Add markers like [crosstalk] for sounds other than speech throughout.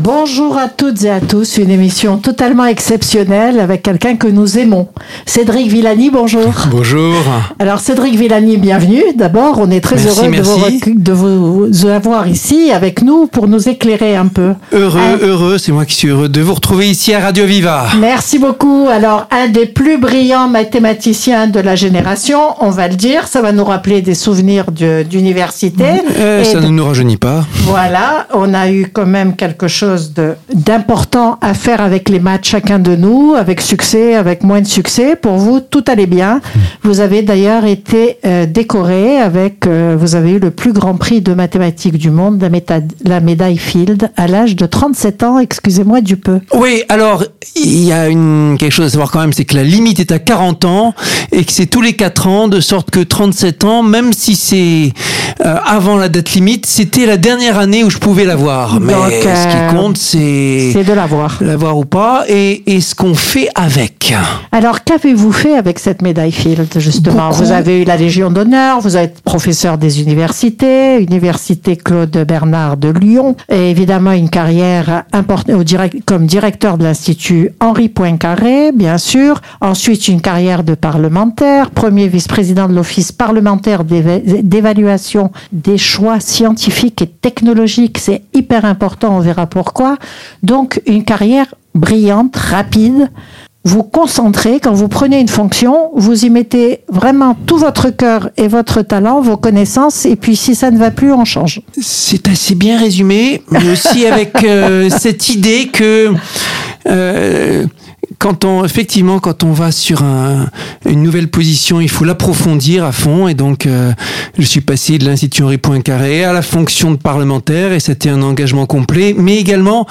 Bonjour à toutes et à tous, une émission totalement exceptionnelle avec quelqu'un que nous aimons. Cédric Villani, bonjour. Bonjour. Alors Cédric Villani, bienvenue. D'abord, on est très Merci, heureux de vous, de avoir ici avec nous pour nous éclairer un peu. Heureux, heureux, c'est moi qui suis heureux de vous retrouver ici à Radio Viva. Merci beaucoup. Alors, un des plus brillants mathématiciens de la génération, on va le dire, ça va nous rappeler des souvenirs de- d'université. Euh, ça de- ne nous rajeunit pas. Voilà, on a eu quand même quelque chose de- d'important à faire avec les maths, chacun de nous, avec succès, avec moins de succès. Pour vous, tout allait bien. Vous avez d'ailleurs été euh, décoré avec, euh, vous avez eu le plus grand prix de mathématiques du monde, la, méta- la médaille Field, à l'âge de 37 ans, excusez-moi du peu. Oui, alors, il y a une, quelque chose à savoir quand même, c'est que la limite est à 40 ans et que c'est tous les 4 ans, de sorte que 37 ans, même si c'est euh, avant la date limite, c'était la dernière année où je pouvais l'avoir. Mais Donc, ce qui compte, c'est C'est de l'avoir. l'avoir ou pas et, et ce qu'on fait avec. Alors, qu'avez-vous fait avec cette médaille Field, justement? Beaucoup. Vous avez eu la Légion d'honneur, vous êtes professeur des universités, Université Claude Bernard de Lyon, et évidemment une carrière importante au direct, comme directeur de l'Institut Henri Poincaré, bien sûr. Ensuite, une carrière de parlementaire, premier vice-président de l'Office parlementaire d'éva- d'évaluation des choix scientifiques et technologiques. C'est hyper important, on verra pourquoi. Donc, une carrière brillante, rapide, vous concentrez, quand vous prenez une fonction, vous y mettez vraiment tout votre cœur et votre talent, vos connaissances, et puis si ça ne va plus, on change. C'est assez bien résumé, mais aussi avec euh, [laughs] cette idée que euh, quand on effectivement quand on va sur un- une nouvelle position, il faut l'approfondir à fond. Et donc, euh, je suis passé de l'institut Henri Poincaré à la fonction de parlementaire, et c'était un engagement complet. Mais également,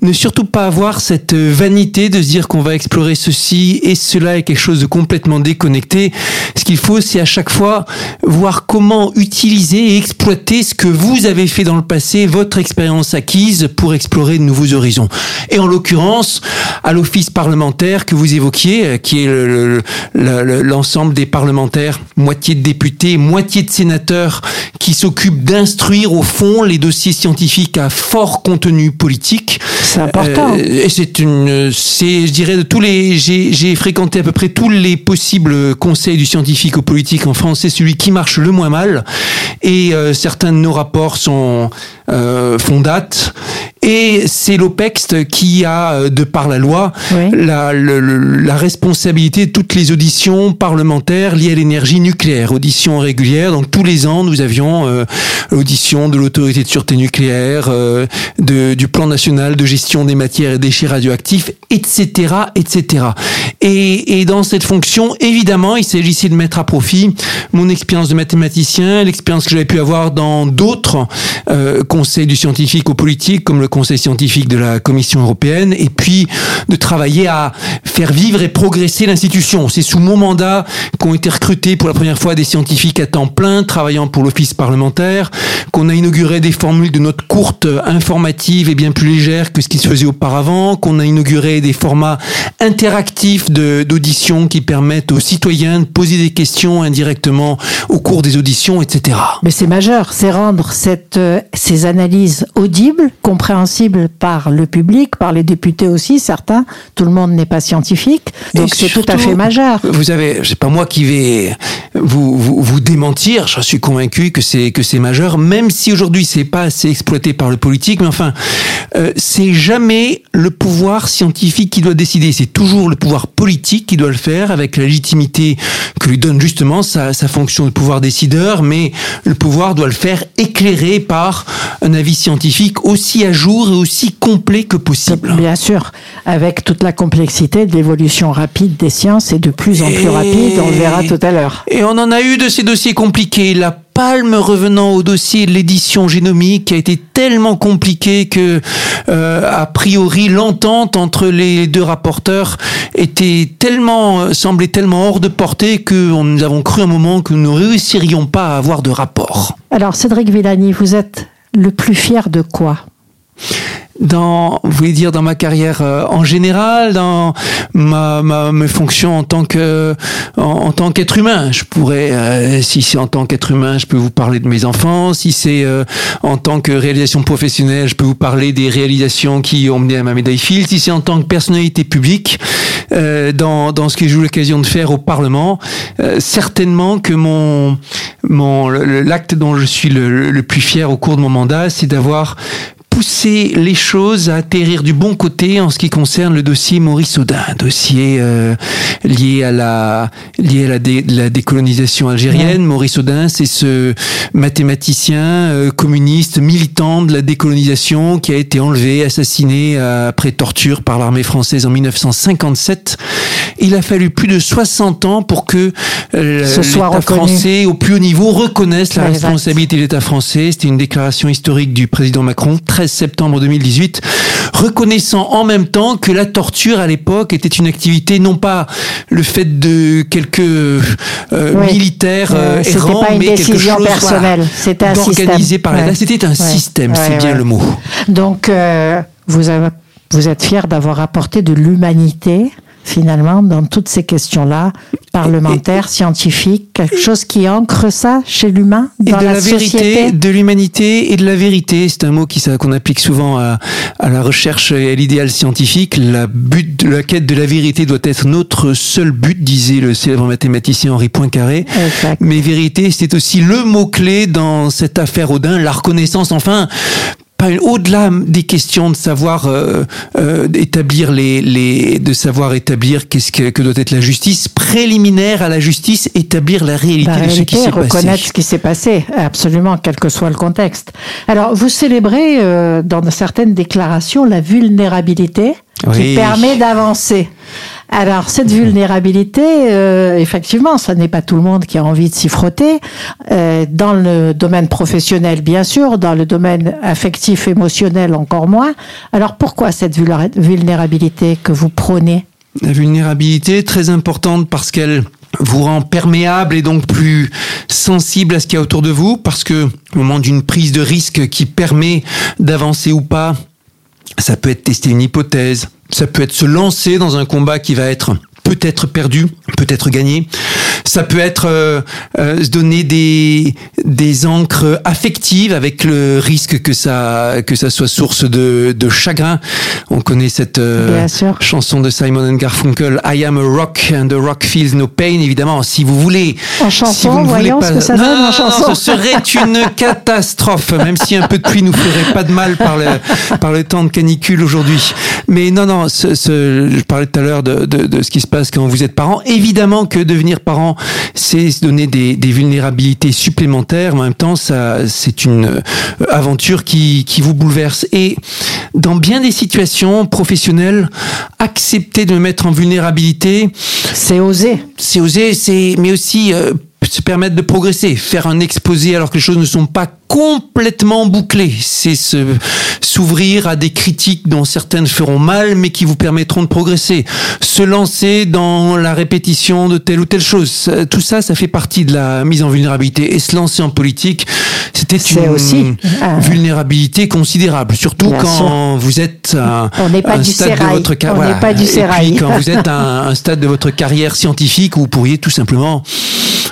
ne surtout pas avoir cette vanité de se dire qu'on va explorer ceci et cela est quelque chose de complètement déconnecté. Ce qu'il faut, c'est à chaque fois voir comment utiliser et exploiter ce que vous avez fait dans le passé, votre expérience acquise pour explorer de nouveaux horizons. Et en l'occurrence, à l'office parlementaire que vous évoquiez, euh, qui est le- le- le- le- l'ensemble des parlementaires, moitié de députés, moitié de sénateurs, qui s'occupent d'instruire au fond les dossiers scientifiques à fort contenu politique. C'est important. Euh, et c'est une, c'est, je dirais, de tous les, j'ai, fréquenté à peu près tous les possibles conseils du scientifique au politique en France. C'est celui qui marche le moins mal. Et euh, certains de nos rapports sont font date. Et c'est l'OPEX qui a, euh, de par la loi, Oui. la, le- la responsabilité de toutes les auditions parlementaires liées à l'énergie nucléaire, auditions régulières. Donc tous les ans, nous avions euh, l'audition de l'autorité de sûreté nucléaire, euh, de, du plan national de gestion des matières et déchets radioactifs, etc., etc. Et, et dans cette fonction, évidemment, il s'agissait de mettre à profit mon expérience de mathématicien, l'expérience que j'avais pu avoir dans d'autres euh, du scientifique au politique, comme le conseil scientifique de la Commission européenne, et puis de travailler à faire vivre et progresser l'institution. C'est sous mon mandat qu'ont été recrutés pour la première fois des scientifiques à temps plein, travaillant pour l'office parlementaire, qu'on a inauguré des formules de notes courtes, informatives et bien plus légères que ce qui se faisait auparavant, qu'on a inauguré des formats interactifs de- d'audition qui permettent aux citoyens de poser des questions indirectement au cours des auditions, etc. Mais c'est majeur, c'est rendre cette, euh, ces analyses audibles, compréhensibles par le public, par les députés aussi, certains. Tout le monde n'est pas scientifique, donc c'est tout à fait majeur. Vous avez, c'est pas moi qui vais vous, vous, vous démentir. Je suis convaincu que c'est que c'est majeur, même si aujourd'hui c'est pas assez exploité par le politique. Mais enfin, euh, c'est jamais le pouvoir scientifique qui doit décider. C'est toujours le pouvoir politique qui doit le faire avec la légitimité que lui donne justement sa, sa fonction de pouvoir décideur. Mais le pouvoir doit le faire éclairé par un avis scientifique aussi à jour et aussi complet que possible. Bien sûr, avec toute la complexité de l'évolution rapide des sciences et de plus en plus Et- rapide, on le verra tout à l'heure. Et on en a eu de ces dossiers compliqués. La palme revenant au dossier de l'édition génomique a été tellement compliqué que, euh, a priori, l'entente entre les deux rapporteurs était tellement, semblait tellement hors de portée que nous avons cru un moment que nous ne réussirions pas à avoir de rapport. Alors, Cédric Villani, vous êtes le plus fier de quoi? Dans, vous voulez dire dans ma carrière euh, en général, dans ma, ma mes fonctions en tant que en, en tant qu'être humain. Je pourrais, euh, si c'est en tant qu'être humain, je peux vous parler de mes enfants. Si c'est euh, en tant que réalisation professionnelle, je peux vous parler des réalisations qui ont mené à ma médaille Field. Si c'est en tant que personnalité publique, dans dans ce que j'ai eu l'occasion de faire au Parlement, certainement que mon mon l'acte dont je suis le, le plus fier au cours de mon mandat, c'est d'avoir pousser les choses à atterrir du bon côté en ce qui concerne le dossier Maurice Audin, dossier euh, lié à la lié à la, la décolonisation algérienne. Maurice Audin, c'est ce mathématicien euh, communiste militant de la décolonisation qui a été enlevé, assassiné euh, après torture par l'armée française en 1957. Il a fallu plus de 60 ans pour que l'État français au plus haut niveau reconnaisse la responsabilité de l'État français. C'était une déclaration historique du président Macron. 13 septembre 2018, reconnaissant en même temps que la torture à l'époque était une activité non pas le fait de quelques euh, militaires euh, errants, pas une mais décision quelque chose personnelle. C'était un organisé par l'État. C'était un système, c'est bien le mot. Donc euh, vous avez, vous êtes fier d'avoir apporté de l'humanité finalement, dans toutes ces questions-là, parlementaires, scientifiques, quelque chose qui ancre ça chez l'humain, dans et de la, vérité, de l'humanité et de la vérité. C'est un mot qui qu'on applique souvent à, à, la recherche et à l'idéal scientifique. La but la quête de la vérité doit être notre seul but, disait le célèbre mathématicien Henri Poincaré. Exact. Mais vérité, c'est aussi le mot clé dans cette affaire Odin, la reconnaissance. Enfin, au-delà des questions de savoir euh, euh, établir les, les, de savoir établir qu'est-ce que, que, doit être la justice préliminaire à la justice, établir la réalité, la réalité de ce qui s'est passé. reconnaître ce qui s'est passé, absolument, quel que soit le contexte. Alors, vous célébrez euh, dans certaines déclarations la vulnérabilité oui. qui permet d'avancer. Alors cette vulnérabilité, euh, effectivement, ça n'est pas tout le monde qui a envie de s'y frotter. Euh, dans le domaine professionnel, bien sûr, dans le domaine affectif, émotionnel, encore moins. Alors pourquoi cette vulnérabilité que vous prônez? La vulnérabilité est très importante parce qu'elle vous rend perméable et donc plus sensible à ce qu'il y a autour de vous, parce que au moment d'une prise de risque qui permet d'avancer ou pas, ça peut être tester une hypothèse, ça peut être se lancer dans un combat qui va être peut-être perdu, peut-être gagné. Ça peut être euh, euh, se donner des des encres affectives avec le risque que ça que ça soit source de, de chagrin. On connaît cette euh, chanson de Simon and Garfunkel, I am a rock and the rock feels no pain. Évidemment, si vous voulez, en chanson, si vous ne voyons pas, ce que ça donne non, en chanson. ce serait une [laughs] catastrophe. Même si un peu de pluie nous ferait pas de mal par le par le temps de canicule aujourd'hui. Mais non, non, ce, ce, je parlais tout à l'heure de, de, de ce qui se passe quand vous êtes parent. Évidemment que devenir parent, c'est se donner des, des, vulnérabilités supplémentaires. En même temps, ça, c'est une aventure qui, qui vous bouleverse. Et dans bien des situations professionnelles, accepter de me mettre en vulnérabilité, c'est oser. C'est oser, c'est, mais aussi euh, se permettre de progresser, faire un exposé alors que les choses ne sont pas complètement bouclées. C'est se, s'ouvrir à des critiques dont certaines feront mal, mais qui vous permettront de progresser. Se lancer dans la répétition de telle ou telle chose. Tout ça, ça fait partie de la mise en vulnérabilité. Et se lancer en politique, c'était une aussi. vulnérabilité considérable. Surtout Bien quand sûr. vous êtes à On n'est pas un du stade de votre carrière. On n'est pas du Et sérail. puis quand vous [laughs] êtes à un, un stade de votre carrière scientifique où vous pourriez tout simplement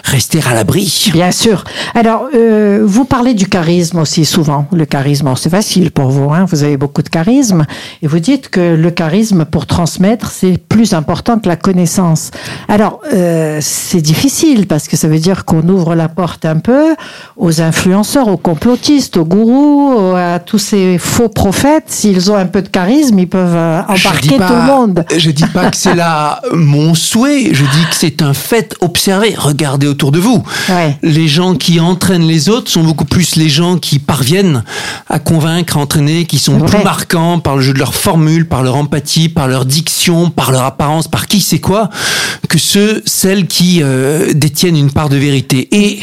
rester à l'abri. Bien sûr. Alors, euh, vous parlez du charisme aussi souvent. Le charisme, c'est facile pour vous. Hein vous avez beaucoup de charisme. Et vous dites que le charisme, pour transmettre, c'est plus important que la connaissance. Alors, euh, c'est difficile parce que ça veut dire qu'on ouvre la porte un peu aux influenceurs, aux complotistes, aux gourous, à tous ces faux prophètes. S'ils ont un peu de charisme, ils peuvent euh, embarquer pas- tout le monde. Je dis pas que c'est là mon souhait, je dis que c'est un fait observé. Regardez autour de vous. Ouais. Les gens qui entraînent les autres sont beaucoup plus les gens qui parviennent à convaincre, à entraîner, qui sont plus marquants par le jeu de leur formule, par leur empathie, par leur diction, par leur apparence, par qui c'est quoi, que ceux, celles qui euh, détiennent une part de vérité. Et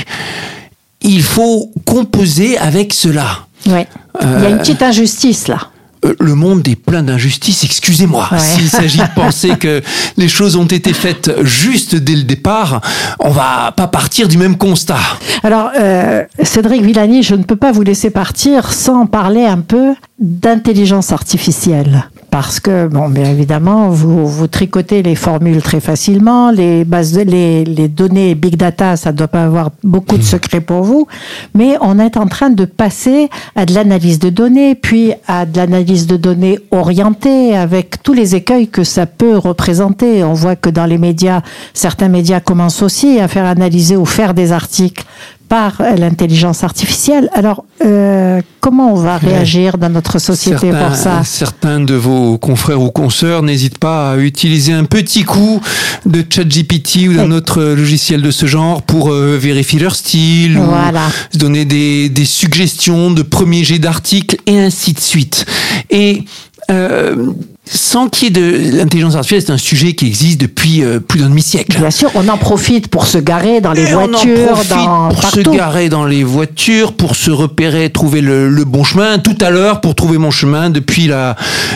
il faut composer avec cela. Ouais. Il y a une petite injustice là. Euh, le monde est plein d'injustices, excusez-moi. S'il s'agit de penser que les choses ont été faites juste dès le départ, on va pas partir du même constat. Alors, euh, Cédric Villani, je ne peux pas vous laisser partir sans parler un peu d'intelligence artificielle parce que, bon, bien évidemment, vous, vous tricotez les formules très facilement, les bases, de, les, les données big data, ça ne doit pas avoir beaucoup de secrets pour vous, mais on est en train de passer à de l'analyse de données, puis à de l'analyse de données orientée, avec tous les écueils que ça peut représenter. On voit que dans les médias, certains médias commencent aussi à faire analyser ou faire des articles par l'intelligence artificielle. Alors, euh, comment on va réagir dans notre société certains, pour ça Certains de vos confrères ou consoeurs n'hésitent pas à utiliser un petit coup de ChatGPT ou d'un oui. autre logiciel de ce genre pour euh, vérifier leur style, voilà. ou donner des, des suggestions de premiers jets d'articles et ainsi de suite. Et euh, sans qu'il y ait de l'intelligence artificielle, c'est un sujet qui existe depuis euh, plus d'un demi-siècle. Bien sûr, on en profite pour se garer dans les Et voitures, on en profite dans pour partout. se garer dans les voitures, pour se repérer, trouver le, le bon chemin. Tout à l'heure, pour trouver mon chemin depuis la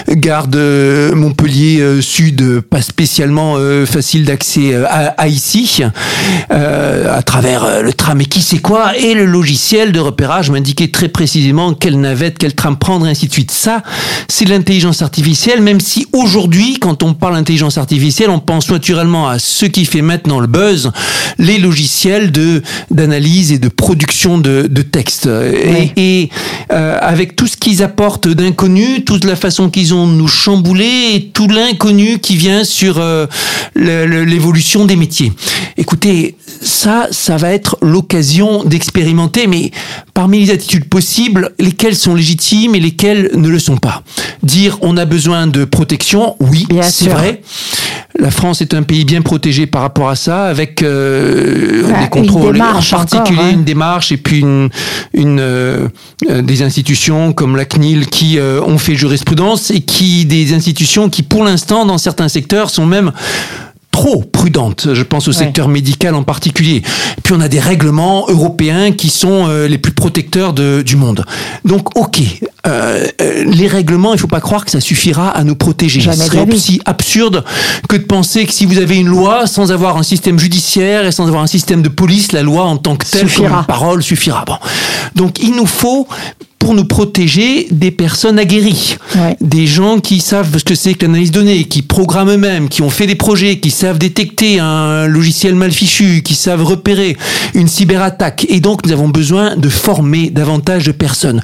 gare de Montpellier euh, Sud, pas spécialement euh, facile d'accès euh, à, à, ici, euh, à travers le tram et qui sait quoi, et le logiciel de repérage m'indiquait très précisément quelle navette, quel tram prendre, et ainsi de suite. Ça, c'est l'intelligence artificielle, même si aujourd'hui, quand on parle d'intelligence artificielle, on pense naturellement à ce qui fait maintenant le buzz, les logiciels de d'analyse et de production de, de texte. Oui. Et, et euh, avec tout ce qu'ils apportent d'inconnu, toute la façon qu'ils ont de nous chambouler, et tout l'inconnu qui vient sur euh, l'évolution des métiers. Écoutez, ça, ça va être l'occasion d'expérimenter, mais parmi les attitudes possibles, lesquelles sont légitimes et lesquelles ne le sont pas. Dire on a besoin de protection, oui, c'est vrai. La France est un pays bien protégé par rapport à ça, avec euh, Ouais, des contrôles, en particulier encore, hein. une démarche et puis une, une euh, des institutions comme la CNIL qui euh, ont fait jurisprudence et qui des institutions qui pour l'instant dans certains secteurs sont même trop prudentes. Je pense au Ouais. secteur médical en particulier. Puis on a des règlements européens qui sont euh, les plus protecteurs de, du monde. Donc ok, euh, euh, les règlements, il faut pas croire que ça suffira à nous protéger. Jamais Ce serait aussi absurde que de penser que si vous avez une loi sans avoir un système judiciaire et sans avoir un système de police, la loi en tant que telle, Suffira. comme une parole, suffira. Bon. Donc il nous faut pour nous protéger des personnes aguerries, Ouais. des gens qui savent ce que c'est que l'analyse donnée, qui programment eux-mêmes, qui ont fait des projets, qui savent détecter un logiciel mal fichu, qui savent repérer une cyberattaque. Et donc nous avons besoin de former davantage de personnes.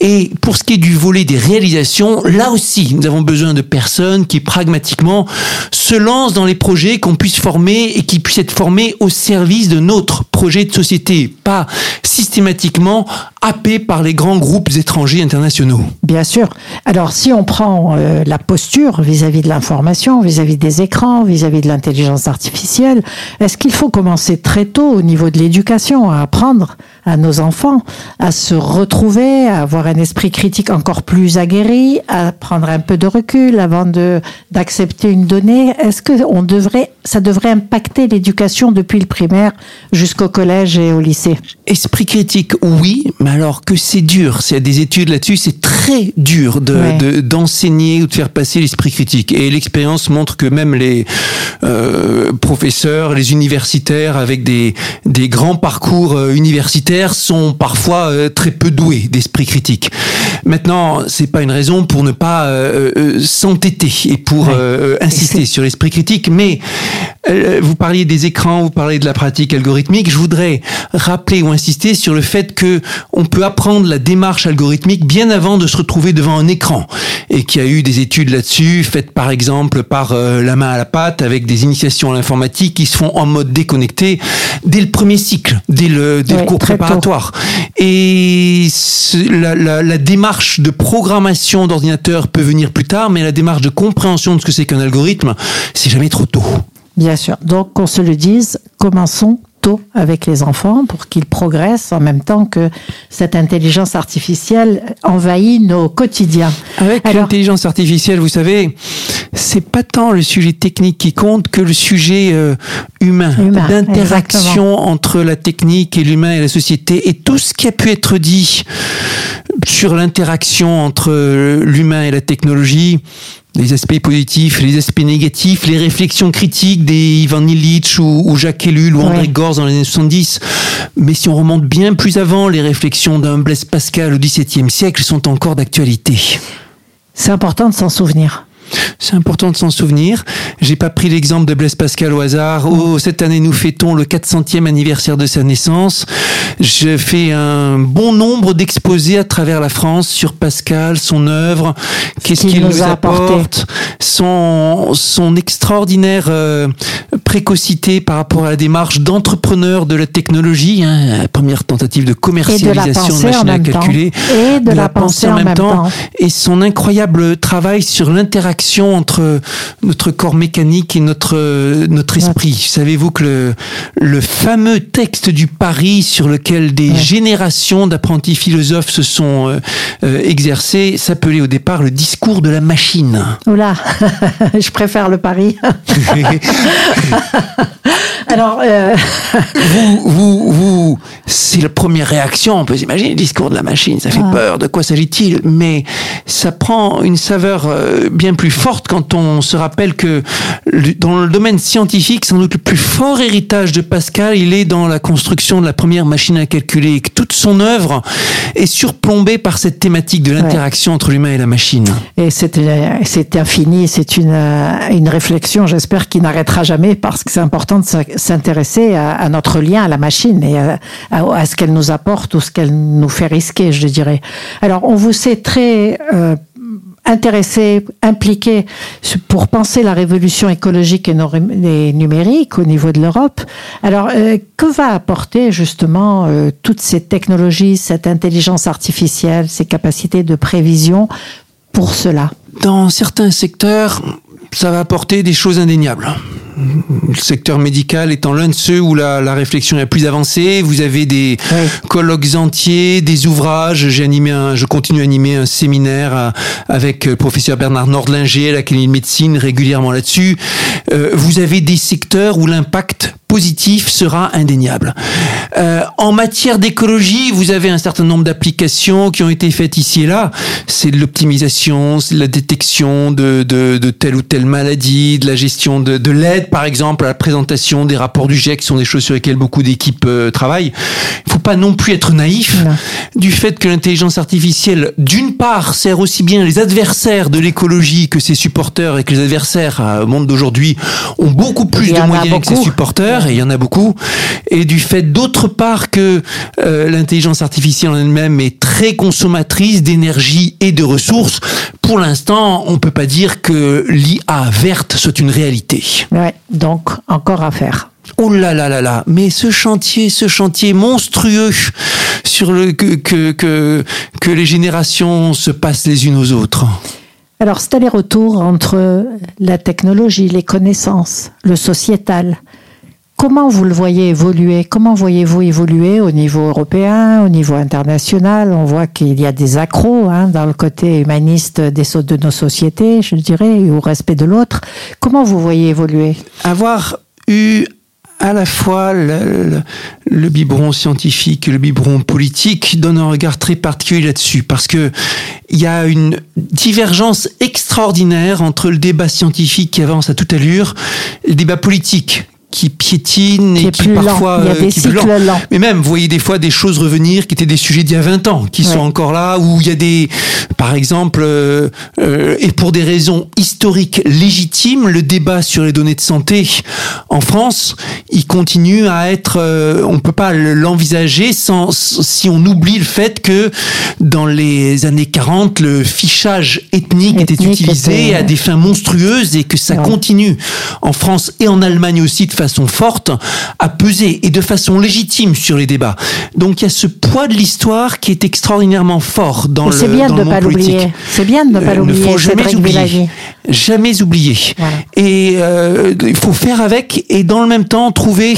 Et pour ce qui est du volet des réalisations, là aussi nous avons besoin de personnes qui pragmatiquement se lancent dans les projets qu'on puisse former et qui puissent être formés au service de notre projet de société, pas systématiquement happés par les grands groupes étrangers internationaux. Bien sûr. Alors, si on prend euh, la posture vis-à-vis de l'information, vis-à-vis des écrans, vis-à-vis de l'intelligence artificielle, est-ce qu'il faut commencer très tôt au niveau de l'éducation à apprendre à nos enfants à se retrouver, à avoir un esprit critique encore plus aguerri, à prendre un peu de recul avant de d'accepter une donnée Est-ce que on devrait, ça devrait impacter l'éducation depuis le primaire jusqu'au collège et au lycée? Esprit critique, oui, mais alors que c'est dur. S'il y a des études là-dessus, c'est très dur de, Ouais. de- d'enseigner ou de faire passer l'esprit critique. Et l'expérience montre que même les euh, professeurs, les universitaires avec des, des grands parcours euh, sont parfois euh, très peu doués d'esprit critique. Maintenant, c'est pas une raison pour ne pas euh, euh, s'entêter et pour insister [laughs] sur l'esprit critique. Mais vous parliez des écrans, vous parliez de la pratique algorithmique. Je voudrais rappeler ou insister sur le fait que on peut apprendre la démarche algorithmique bien avant de se retrouver devant un écran et qu'il y a eu des études là-dessus faites par exemple par euh, la main à la pâte avec des initiations à l'informatique qui se font en mode déconnecté dès le premier cycle, dès le, dès le cours tôt. Et la- la démarche de programmation d'ordinateur peut venir plus tard, mais la démarche de compréhension de ce que c'est qu'un algorithme, c'est jamais trop tôt. Bien sûr. Donc, qu'on se le dise, commençons tôt avec les enfants pour qu'ils progressent en même temps que cette intelligence artificielle envahit nos quotidiens. Avec l'intelligence artificielle, vous savez, c'est pas tant le sujet technique qui compte que le sujet euh, humain, d'interaction entre la technique et l'humain et la société et tout ce qui a pu être dit sur l'interaction entre l'humain et la technologie les aspects positifs, les aspects négatifs, les réflexions critiques des Ivan Illich ou, Jacques Ellul ou André Gorz dans les années 70. Mais si on remonte bien plus avant, les réflexions d'un Blaise Pascal au XVIIe siècle sont encore d'actualité. C'est important de s'en souvenir. C'est important de s'en souvenir. J'ai pas pris l'exemple de Blaise Pascal au hasard. Oh, cette année, nous fêtons le 400e anniversaire de sa naissance. Je fais un bon nombre d'exposés à travers la France sur Pascal, son œuvre, qu'est-ce qu'il nous, apporte, son, son extraordinaire euh, précocité par rapport à la démarche d'entrepreneur de la technologie, hein, la première tentative de commercialisation de, machines à calculer, et de, la, pensée, en même temps, et son incroyable travail sur l'interaction entre notre corps mécanique et notre, notre esprit. Savez-vous que le, le fameux texte du Paris sur lequel des générations d'apprentis philosophes se sont euh, euh, exercés s'appelait au départ le discours de la machine Oula, [laughs] je préfère le Paris. [laughs] Alors, euh... vous, vous, vous, c'est la première réaction. On peut s'imaginer le discours de la machine, ça fait peur. De quoi s'agit-il? Mais ça prend une saveur euh, bien plus forte quand on se rappelle que dans le domaine scientifique, sans doute le plus fort héritage de Pascal, il est dans la construction de la première machine à calculer, et que toute son œuvre est surplombée par cette thématique de l'interaction entre l'humain et la machine. Et c'est infini, c'est une, euh, une réflexion, j'espère, qui n'arrêtera jamais, parce que c'est important de s'intéresser à, notre lien à la machine et à, à, ce qu'elle nous apporte ou ce qu'elle nous fait risquer, je dirais. Alors, on vous sait très euh, intéressé, impliqué pour penser la révolution écologique et, numérique au niveau de l'Europe. Alors, euh, que va apporter justement euh, toutes ces technologies, cette intelligence artificielle, ces capacités de prévision pour cela? Dans certains secteurs, ça va apporter des choses indéniables le secteur médical étant l'un de ceux où la, la, réflexion est plus avancée. Vous avez des colloques entiers, des ouvrages. J'ai animé un, je continue à animer un séminaire euh, avec le professeur Bernard Nordlinger à l'Académie de médecine régulièrement là-dessus. Euh, vous avez des secteurs où l'impact positif sera indéniable. Euh, en matière d'écologie, vous avez un certain nombre d'applications qui ont été faites ici et là. C'est de l'optimisation, c'est de la détection de, de, de, telle ou telle maladie, de la gestion de, de l'aide, par exemple, à la présentation des rapports du GIEC, qui sont des choses sur lesquelles beaucoup d'équipes euh, travaillent. Il faut pas non plus être naïf du fait que l'intelligence artificielle, d'une part, sert aussi bien les adversaires de l'écologie que ses supporters et que les adversaires euh, au monde d'aujourd'hui ont beaucoup plus de moyens que ses supporters et il y en a beaucoup, et du fait d'autre part que euh, l'intelligence artificielle en elle-même est très consommatrice d'énergie et de ressources, pour l'instant, on peut pas dire que l'IA verte soit une réalité. Ouais, donc encore à faire. Oh là là là là, mais ce chantier, ce chantier monstrueux sur le que que que, que les générations se passent les unes aux autres. Alors, c'est aller-retour entre la technologie, les connaissances, le sociétal, Comment vous le voyez évoluer? Comment voyez-vous évoluer au niveau européen, au niveau international? On voit qu'il y a des accros hein, dans le côté humaniste des, de nos sociétés, je dirais, au respect de l'autre. Comment vous voyez évoluer? Avoir eu à la fois le, biberon scientifique et le biberon politique donne un regard très particulier là-dessus parce que il y a une divergence extraordinaire entre le débat scientifique qui avance à toute allure et le débat politique qui piétine et qui parfois il y a euh, des cycles lents. mais même vous voyez des fois des choses revenir qui étaient des sujets d'il y a 20 ans qui sont encore là où il y a des par exemple euh, euh, et pour des raisons historiques légitimes le débat sur les données de santé en France il continue à être euh, on peut pas l'envisager sans si on oublie le fait que dans les années 40 le fichage ethnique, était utilisé à des fins monstrueuses et que ça continue. En France et en Allemagne aussi de façon forte à peser et de façon légitime sur les débats. Donc il y a ce poids de l'histoire qui est extraordinairement fort dans le, bien dans de le pas l'oublier. C'est bien de ne pas l'oublier. Il ne faut jamais oublier. Jamais oublier. Et euh, il faut faire avec et dans le même temps trouver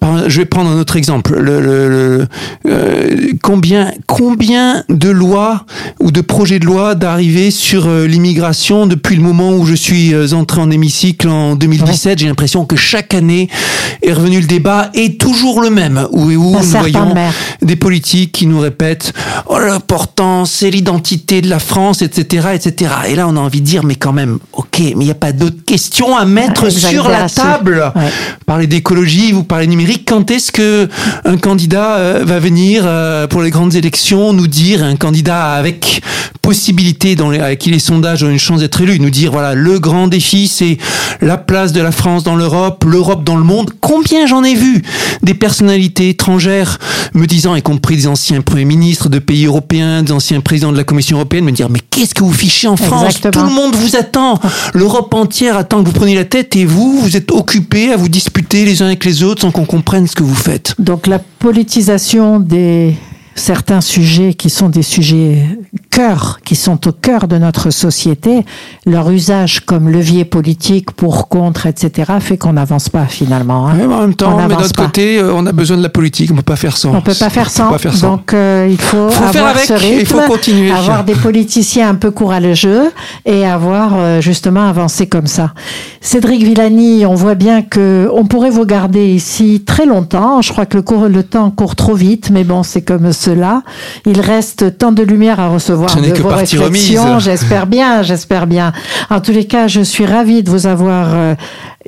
prendre, je vais prendre un autre exemple. Le, le, le euh, combien, combien de lois ou de projets de loi d'arriver sur euh, l'immigration depuis le moment où je suis euh, entré en hémicycle en 2017 J'ai l'impression que chaque année est revenu le débat est toujours le même. Où, où nous voyons des politiques qui nous répètent oh, l'important c'est l'identité de la France, etc., etc. Et là, on a envie de dire mais quand même, ok, mais il n'y a pas d'autres questions à mettre sur la table. Ouais. Parler d'écologie, vous parlez numérique. Quand est-ce que un candidat euh, va venir euh, pour les grandes élections nous dire, un candidat avec possibilité, dans les, avec qui les sondages ont une chance d'être élu, nous dire voilà le grand défi c'est la place de la France dans l'Europe, l'Europe dans le monde. Combien j'en ai vu des personnalités étrangères me disant, y compris des anciens premiers ministres de pays européens, des anciens présidents de la Commission européenne, me dire mais qu'est-ce que vous fichez en France? Tout le monde vous attend. L'Europe entière attend que vous preniez la tête et vous, vous êtes occupés à vous disputer les uns avec les autres sans qu'on comprenne ce que vous faites. Donc la politisation des certains sujets qui sont des sujets cœur, qui sont au cœur de notre société, leur usage comme levier politique pour, contre, etc., fait qu'on n'avance pas finalement. Hein. en même temps, mais d'un côté, euh, on a besoin de la politique, on peut pas faire sans. On peut pas faire sans. Donc euh, il faut, avoir ce rythme, il faut continuer. avoir des politiciens un peu courageux et avoir euh, justement avancé comme ça. Cédric Villani, on voit bien que on pourrait vous garder ici très longtemps. Je crois que le, cours, le temps court trop vite, mais bon, c'est comme cela. Il reste tant de lumière à recevoir de vos réflexions. [laughs] J'espère bien, j'espère bien. En tous les cas, je suis ravie de vous avoir euh,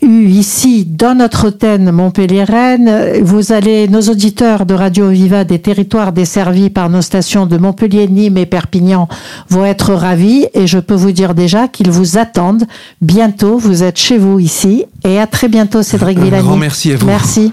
eu ici dans notre thème Montpellier-Rennes. Vous allez, nos auditeurs de Radio Viva des territoires desservis par nos stations de Montpellier, Nîmes et Perpignan vont être ravis et je peux vous dire déjà qu'ils vous attendent bientôt. Vous êtes chez vous ici et à très bientôt Cédric Villani. Un grand merci à vous. Merci.